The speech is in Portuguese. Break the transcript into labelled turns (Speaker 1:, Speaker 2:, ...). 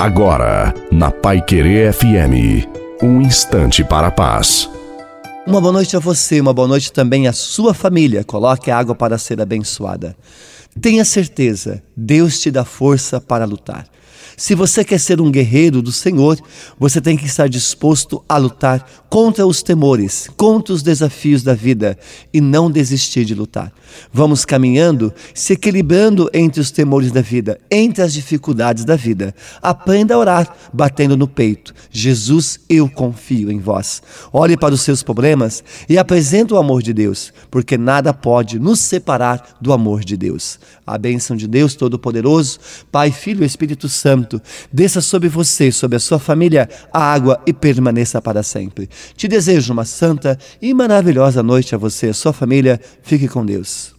Speaker 1: Agora, na Pai Querer FM, um instante para a paz.
Speaker 2: Uma boa noite a você, uma boa noite também à sua família. Coloque a água para ser abençoada. Tenha certeza, Deus te dá força para lutar. Se você quer ser um guerreiro do Senhor, você tem que estar disposto a lutar contra os temores, contra os desafios da vida e não desistir de lutar. Vamos caminhando, se equilibrando entre os temores da vida, entre as dificuldades da vida. Aprenda a orar, batendo no peito. Jesus, eu confio em vós. Olhe para os seus problemas e apresente o amor de Deus, porque nada pode nos separar do amor de Deus. A bênção de Deus Todo-Poderoso, Pai, Filho e Espírito Santo desça sobre você, sobre a sua família, a água e permaneça para sempre. Te desejo uma santa e maravilhosa noite a você e a sua família. Fique com Deus.